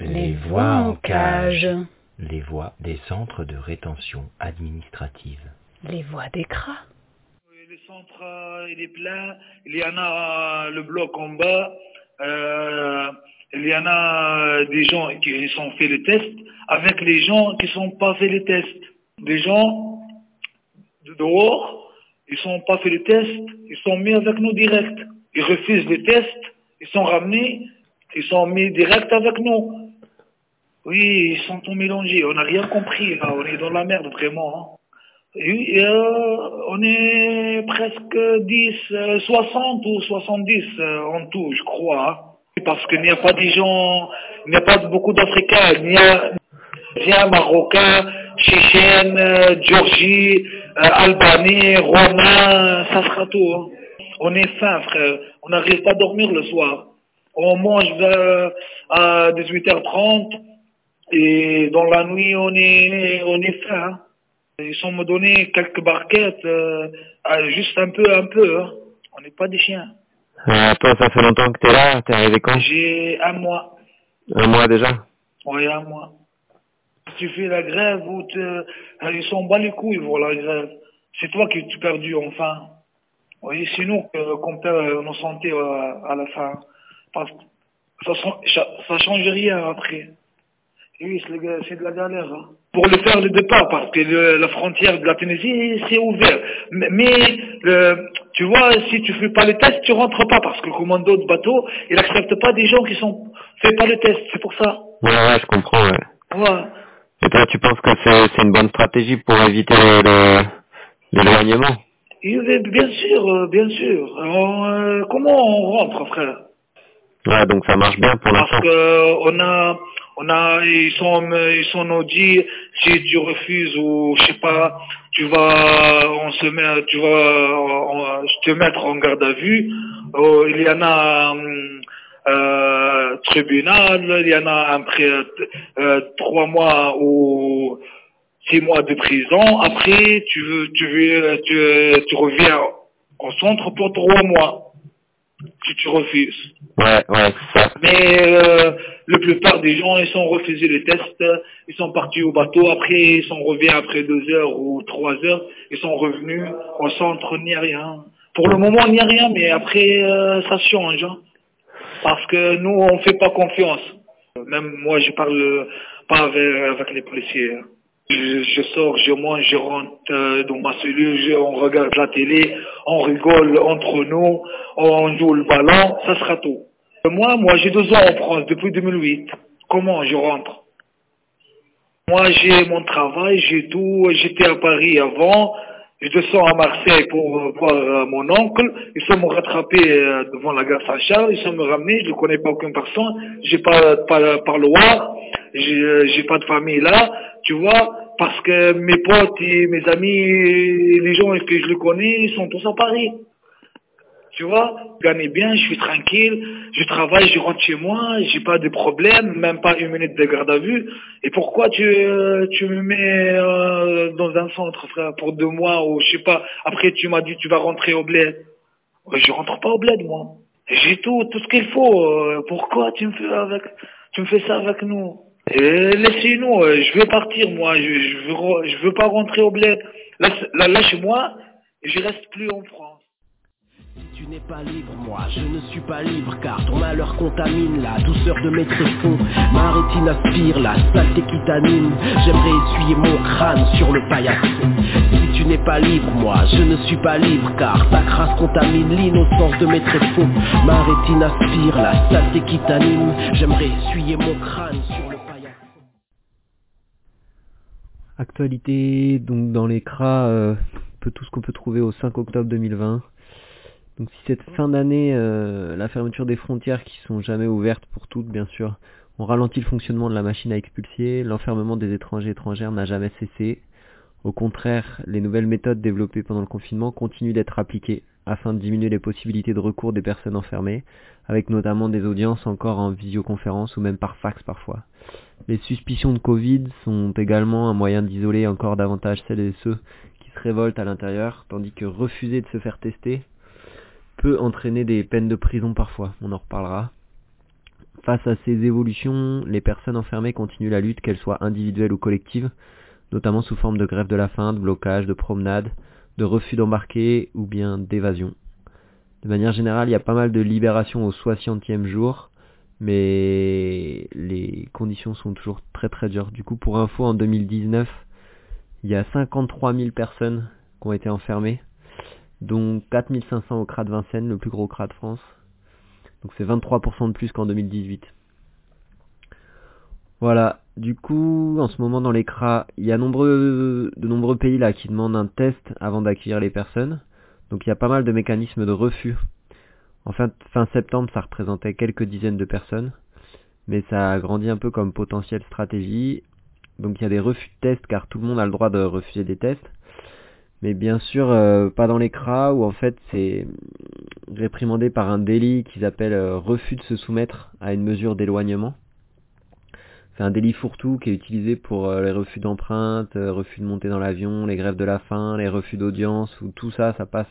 Les voix en cage. Les voix des centres de rétention administrative. Les voix des cras. Le centre, euh, il est plein. Il y en a euh, le bloc en bas. Euh, il y en a des gens qui sont fait le test avec les gens qui sont pas fait le test. Des gens de dehors, ils sont pas fait le test, ils sont mis avec nous direct. Ils refusent le test, ils sont ramenés, ils sont mis direct avec nous. Oui, ils sont tous mélangés. On n'a rien compris là. On est dans la merde vraiment. hein. Et, euh, on est presque 10, euh, 60 ou 70 euh, en tout, je crois. hein. Parce qu'il n'y a pas des gens, il n'y a pas beaucoup d'Africains. Il y a, a Marocains, Tchétchènes, euh, Géorgie, euh, Albanais, Romains, ça sera tout. hein. On est faim, frère. On n'arrive pas à dormir le soir. On mange à 18h30 et dans la nuit, on est, on est faim. hein. Ils sont me donné quelques barquettes, euh, juste un peu, un peu. hein. On n'est pas des chiens. Euh, toi, ça fait longtemps que t'es là, t'es arrivé quand? J'ai un mois. Un mois déjà? Oui, un mois. Tu fais la grève ou te... ils sont bas les couilles pour la grève. C'est toi qui es perdu enfin. Oui, c'est nous qu'on perd euh, nos santé euh, à la fin. Parce que ça, ça, change rien après. Et oui, c'est de la galère. hein. Pour le faire le départ, parce que le- la frontière de la Tunisie, c'est ouvert. Mais, mais, le- tu vois, si tu fais pas le test, tu rentres pas, parce que le commando de bateau, il accepte pas des gens qui sont fait pas le test. C'est pour ça. Ouais, ouais, je comprends, ouais. Ouais. Et toi, tu penses que c'est c'est une bonne stratégie pour éviter le- le- l'éloignement? Euh, bien sûr, euh, bien sûr. On, euh, comment on rentre, frère? Ouais, donc ça marche bien pour Parce l'instant. que on a, on a, ils sont, ils sont nous dit si tu refuses ou je sais pas, tu vas, on se met, tu vas, on- te mettre en garde à vue. Oh, il y en a hum, euh, tribunal, il y en a après euh, trois mois ou six mois de prison. Après, tu veux, tu veux, tu, tu reviens au centre pour trois mois. Si tu refuses. Ouais, ouais, c'est ça. Mais euh, la plupart des gens, ils sont refusés les tests, ils sont partis au bateau, après ils sont revenus après deux heures ou trois heures, ils sont revenus au centre, il n'y a rien. Pour le moment, il n'y a rien, mais après, euh, ça change. hein. Parce que nous, on fait pas confiance. Même moi, je parle pas avec, les policiers. Je, sors, je mange, je rentre euh, dans ma cellule, on regarde la télé, on rigole entre nous, on joue le ballon, ça sera tout. Moi, moi, j'ai deux ans en France depuis 2008. Comment je rentre? Moi, j'ai mon travail, j'ai tout. J'étais à Paris avant. Je descends à Marseille pour euh, voir euh, mon oncle. Ils sont me rattraper euh, devant la gare Saint-Charles. Ils sont me ramener. Je ne connais pas aucune personne. J'ai pas pas parloir. J'ai euh, j'ai pas de famille là. Tu vois Parce que mes potes et mes amis, les gens que je le connais, ils sont tous à Paris. Tu vois, je gagne bien, je suis tranquille, je travaille, je rentre chez moi, j'ai pas de problème, même pas une minute de garde à vue. Et pourquoi tu, euh, tu me mets euh, dans un centre, frère, pour deux mois ou je sais pas. Après, tu m'as dit tu vas rentrer au bled? Ouais, Je rentre pas au bled, moi. J'ai tout, tout ce qu'il faut. euh, Pourquoi tu me fais avec, tu me fais ça avec nous? Laissez-nous. euh, Je veux partir, moi. Je, je veux, je veux pas rentrer au bled. Lâche-moi. Je reste plus en France. Tu n'es pas libre, moi je ne suis pas libre car ton malheur contamine la douceur de mes tréfonds. Ma rétine aspire la saleté qui t'anime. J'aimerais essuyer mon crâne sur le paillasson. Si tu n'es pas libre, moi je ne suis pas libre car ta crasse contamine l'innocence de mes tréfonds. Ma rétine aspire la saleté qui t'anime. J'aimerais essuyer mon crâne sur le paillasson. Actualité, donc dans les cras, euh, tout ce qu'on peut trouver au 5 octobre 2020. Donc si cette fin d'année, euh, la fermeture des frontières qui sont jamais ouvertes pour toutes, bien sûr, on ralentit le fonctionnement de la machine à expulser, l'enfermement des étrangers étrangères n'a jamais cessé. Au contraire, les nouvelles méthodes développées pendant le confinement continuent d'être appliquées afin de diminuer les possibilités de recours des personnes enfermées, avec notamment des audiences encore en visioconférence ou même par fax parfois. Les suspicions de Covid sont également un moyen d'isoler encore davantage celles et ceux qui se révoltent à l'intérieur, tandis que refuser de se faire tester peut entraîner des peines de prison parfois, on en reparlera. Face à ces évolutions, les personnes enfermées continuent la lutte, qu'elle soit individuelle ou collective, notamment sous forme de grève de la faim, de blocage, de promenade, de refus d'embarquer ou bien d'évasion. De manière générale, il y a pas mal de libérations au 60e jour, mais les conditions sont toujours très très dures. Du coup, pour info, en 2019, il y a 53 000 personnes qui ont été enfermées, dont 4500 au CRA de Vincennes, le plus gros CRA de France. Donc c'est 23% de plus qu'en 2018. Voilà, du coup, en ce moment dans les CRA, il y a de nombreux pays là qui demandent un test avant d'accueillir les personnes. Donc il y a pas mal de mécanismes de refus. En fin, fin septembre, ça représentait quelques dizaines de personnes, mais ça a grandi un peu comme potentielle stratégie. Donc il y a des refus de tests car tout le monde a le droit de refuser des tests. Mais bien sûr, euh, pas dans les CRA où en fait c'est réprimandé par un délit qu'ils appellent euh, refus de se soumettre à une mesure d'éloignement. C'est un délit fourre-tout qui est utilisé pour euh, les refus d'empreinte, refus de monter dans l'avion, les grèves de la faim, les refus d'audience, où tout ça, ça passe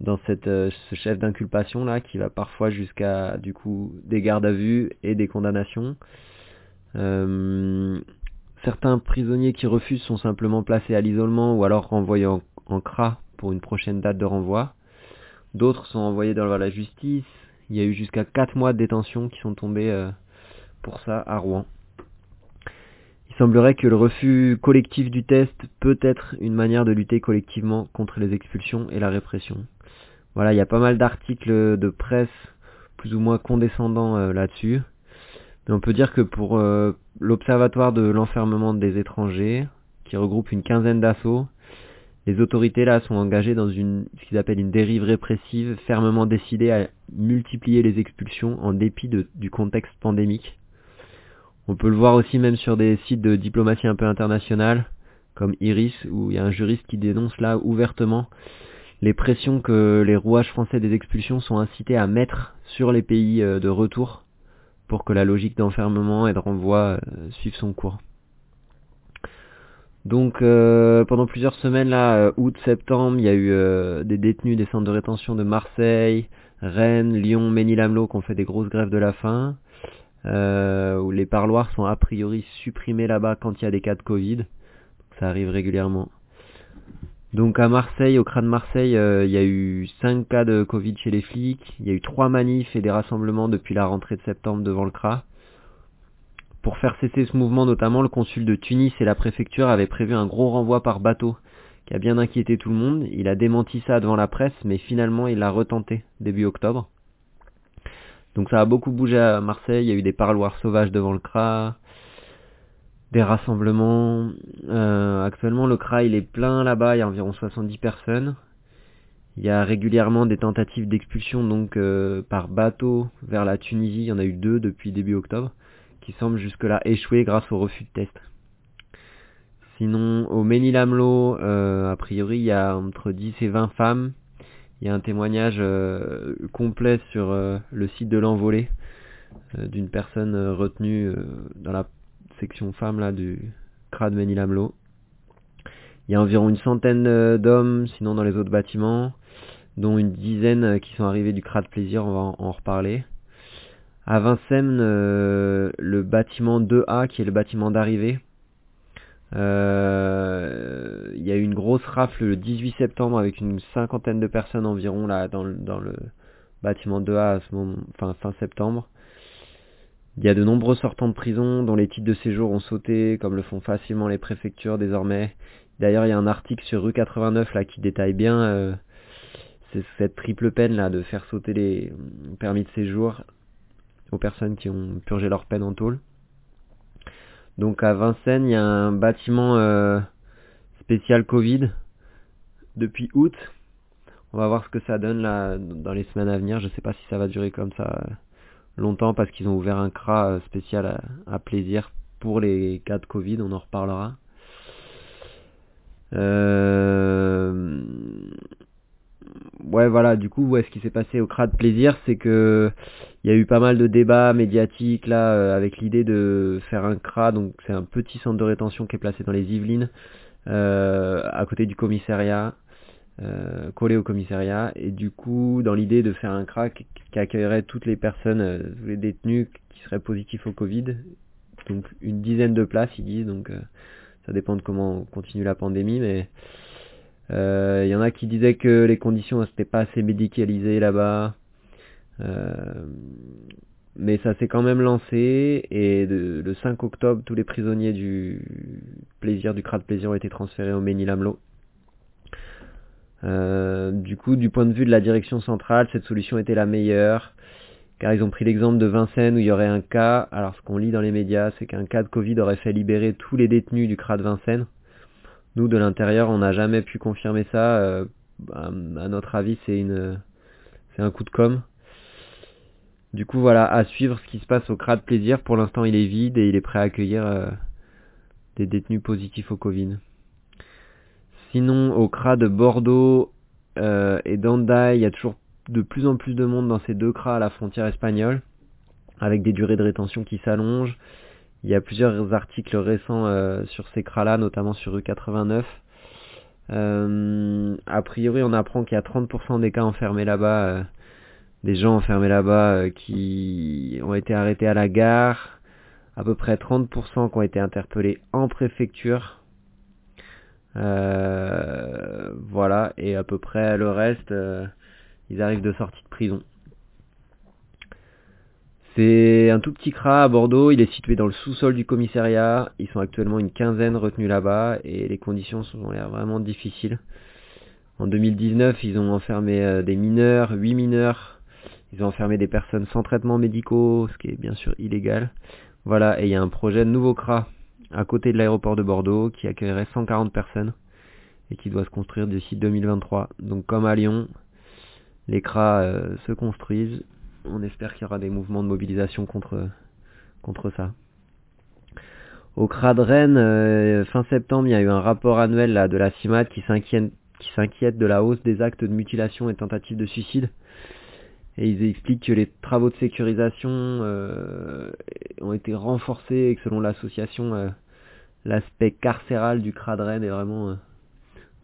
dans cette, ce chef d'inculpation là qui va parfois jusqu'à du coup des gardes à vue et des condamnations. Certains prisonniers qui refusent sont simplement placés à l'isolement ou alors renvoyés en, CRA pour une prochaine date de renvoi. D'autres sont envoyés dans la justice. Il y a eu jusqu'à 4 mois de détention qui sont tombés euh, pour ça à Rouen. Il semblerait que le refus collectif du test peut être une manière de lutter collectivement contre les expulsions et la répression. Voilà, il y a pas mal d'articles de presse plus ou moins condescendants euh, là-dessus. Mais on peut dire que pour euh, l'Observatoire de l'enfermement des étrangers, qui regroupe une quinzaine d'assauts, les autorités là sont engagées dans une, ce qu'ils appellent une dérive répressive, fermement décidée à multiplier les expulsions en dépit du contexte pandémique. On peut le voir aussi même sur des sites de diplomatie un peu internationale, comme Iris, où il y a un juriste qui dénonce là ouvertement les pressions que les rouages français des expulsions sont incités à mettre sur les pays euh, de retour pour que la logique d'enfermement et de renvoi euh, suive son cours. Donc euh, pendant plusieurs semaines là, euh, août, septembre, il y a eu des détenus des centres de rétention de Marseille, Rennes, Lyon, Ménil-Amelot qui ont fait des grosses grèves de la faim, où les parloirs sont a priori supprimés là-bas quand il y a des cas de Covid. ça arrive régulièrement. Donc à Marseille, au crâne de Marseille, euh, il y a eu 5 cas de Covid chez les flics, il y a eu 3 manifs et des rassemblements depuis la rentrée de septembre devant le CRA. Pour faire cesser ce mouvement notamment, le consul de Tunis et la préfecture avaient prévu un gros renvoi par bateau qui a bien inquiété tout le monde. Il a démenti ça devant la presse, mais finalement il l'a retenté début octobre. Donc ça a beaucoup bougé à Marseille, il y a eu des parloirs sauvages devant le CRA, des rassemblements. Euh, actuellement, le CRA il est plein là-bas, il y a environ 70 personnes. Il y a régulièrement des tentatives d'expulsion donc euh, par bateau vers la Tunisie. Il y en a eu deux depuis début octobre, qui semblent jusque-là échouer grâce au refus de test. Sinon, au Ménil-Amelot, euh, a priori, il y a entre 10 et 20 femmes. Il y a un témoignage complet sur le site de l'envolée d'une personne retenue dans la section femmes là du crade Ménil-Amelot. Il y a environ une centaine euh, d'hommes, sinon dans les autres bâtiments, dont une dizaine euh, qui sont arrivés du crade Plaisir, on va en, reparler. À Vincennes, euh, le bâtiment 2A, qui est le bâtiment d'arrivée, il y a eu une grosse rafle le 18 septembre avec une cinquantaine de personnes environ là dans le, dans le bâtiment 2A à ce moment, enfin fin septembre. Il y a de nombreux sortants de prison dont les titres de séjour ont sauté, comme le font facilement les préfectures désormais. D'ailleurs, il y a un article sur rue 89 là qui détaille bien euh, cette triple peine là de faire sauter les permis de séjour aux personnes qui ont purgé leur peine en tôle. Donc à Vincennes, il y a un bâtiment euh, spécial Covid depuis août. On va voir ce que ça donne là dans les semaines à venir. Je sais pas si ça va durer comme ça longtemps parce qu'ils ont ouvert un CRA euh, spécial à, plaisir pour les cas de Covid, on en reparlera. Euh, ouais, voilà, du coup, ouais, ce qui s'est passé au CRA de plaisir, c'est que il y a eu pas mal de débats médiatiques là, euh, avec l'idée de faire un CRA, donc c'est un petit centre de rétention qui est placé dans les Yvelines, euh, à côté du commissariat, euh, collé au commissariat, et du coup, dans l'idée de faire un CRA qui, accueillerait toutes les personnes, tous les détenus qui seraient positifs au Covid, donc une dizaine de places, ils disent, donc ça dépend de comment continue la pandémie, mais euh, il y en a qui disaient que les conditions n'étaient pas assez médicalisées là-bas. Euh, mais ça s'est quand même lancé et le 5 octobre, tous les prisonniers du plaisir, du CRA de plaisir ont été transférés au Ménil-Amelot. Euh, du coup, du point de vue de la direction centrale, cette solution était la meilleure, car ils ont pris l'exemple de Vincennes où il y aurait un cas, alors ce qu'on lit dans les médias, c'est qu'un cas de Covid aurait fait libérer tous les détenus du CRA de Vincennes. Nous, de l'intérieur, on n'a jamais pu confirmer ça. euh, à, notre avis, c'est une, c'est un coup de com. Du coup, voilà, à suivre ce qui se passe au CRA de plaisir. Pour l'instant, il est vide et il est prêt à accueillir euh, des détenus positifs au Covid. Sinon, au CRA de Bordeaux euh, et d'Andaï, il y a toujours de plus en plus de monde dans ces deux CRA à la frontière espagnole, avec des durées de rétention qui s'allongent. Il y a plusieurs articles récents euh, sur ces CRA-là, notamment sur U89. Euh, a priori, on apprend qu'il y a 30% des cas enfermés là-bas, euh, des gens enfermés là-bas qui ont été arrêtés à la gare, à peu près 30% qui ont été interpellés en préfecture. Voilà, et à peu près le reste, ils arrivent de sortie de prison. C'est un tout petit CRA à Bordeaux, il est situé dans le sous-sol du commissariat, ils sont actuellement une quinzaine retenus là-bas et les conditions ont l'air vraiment difficiles. En 2019, ils ont enfermé euh, des mineurs, 8 mineurs, ils ont enfermé des personnes sans traitement médicaux, ce qui est bien sûr illégal. Voilà, et il y a un projet de nouveau CRA à côté de l'aéroport de Bordeaux qui accueillerait 140 personnes et qui doit se construire d'ici 2023. Donc comme à Lyon, les CRA euh, se construisent on espère qu'il y aura des mouvements de mobilisation contre, contre ça. Au CRA de Rennes, euh, fin septembre, il y a eu un rapport annuel là, de la CIMAT qui s'inquiète, qui s'inquiète de la hausse des actes de mutilation et tentatives de suicide. Et ils expliquent que les travaux de sécurisation euh, ont été renforcés et que selon l'association, euh, l'aspect carcéral du CRA de Rennes est vraiment euh,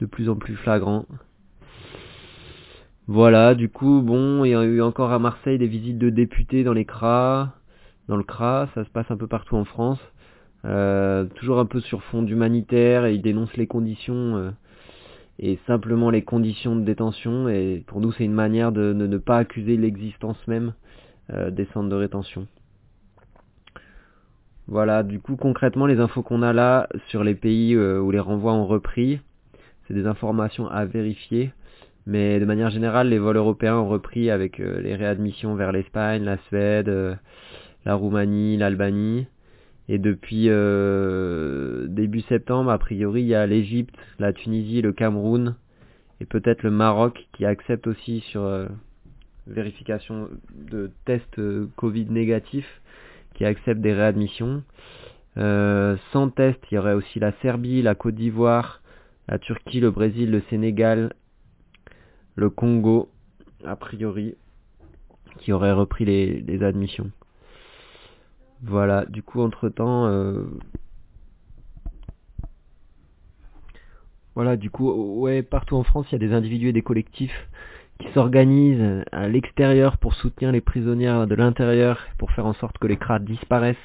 de plus en plus flagrant. Voilà, du coup, bon, il y a eu encore à Marseille des visites de députés dans les CRA, dans le CRA, ça se passe un peu partout en France. Euh, toujours un peu sur fond d'humanitaire, et ils dénoncent les conditions euh, et simplement les conditions de détention. Et pour nous, c'est une manière de, ne pas accuser l'existence même euh, des centres de rétention. Voilà, du coup, concrètement, les infos qu'on a là sur les pays où les renvois ont repris, c'est des informations à vérifier. Mais de manière générale, les vols européens ont repris avec euh, les réadmissions vers l'Espagne, la Suède, euh, la Roumanie, l'Albanie. Et depuis euh, début septembre, a priori, il y a l'Égypte, la Tunisie, le Cameroun et peut-être le Maroc qui acceptent aussi sur euh, vérification de tests Covid négatifs, qui acceptent des réadmissions. Sans test, il y aurait aussi la Serbie, la Côte d'Ivoire, la Turquie, le Brésil, le Sénégal, le Congo, a priori, qui aurait repris les, les admissions. Voilà, du coup, entre-temps... euh, Voilà, du coup, ouais, partout en France, il y a des individus et des collectifs qui s'organisent à l'extérieur pour soutenir les prisonniers de l'intérieur, pour faire en sorte que les CRA disparaissent.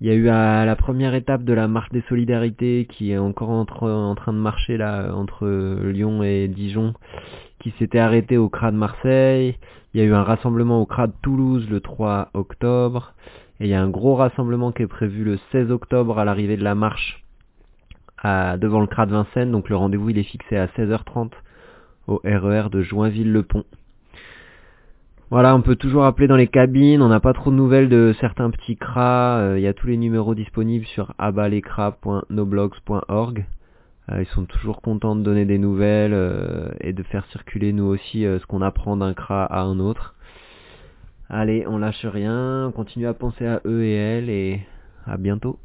Il y a eu à la première étape de la marche des solidarités qui est encore en train de marcher là entre Lyon et Dijon, qui s'était arrêté au CRA de Marseille. Il y a eu un rassemblement au CRA de Toulouse le 3 octobre. Et il y a un gros rassemblement qui est prévu le 16 octobre à l'arrivée de la marche devant le CRA de Vincennes. Donc le rendez-vous il est fixé à 16h30 au RER de Joinville-le-Pont. Voilà, on peut toujours appeler dans les cabines, on n'a pas trop de nouvelles de certains petits cras, euh, il y a tous les numéros disponibles sur abalecras.noblogs.org. Euh, ils sont toujours contents de donner des nouvelles euh, et de faire circuler nous aussi ce qu'on apprend d'un cra à un autre. Allez, on lâche rien, on continue à penser à eux et elles et à bientôt.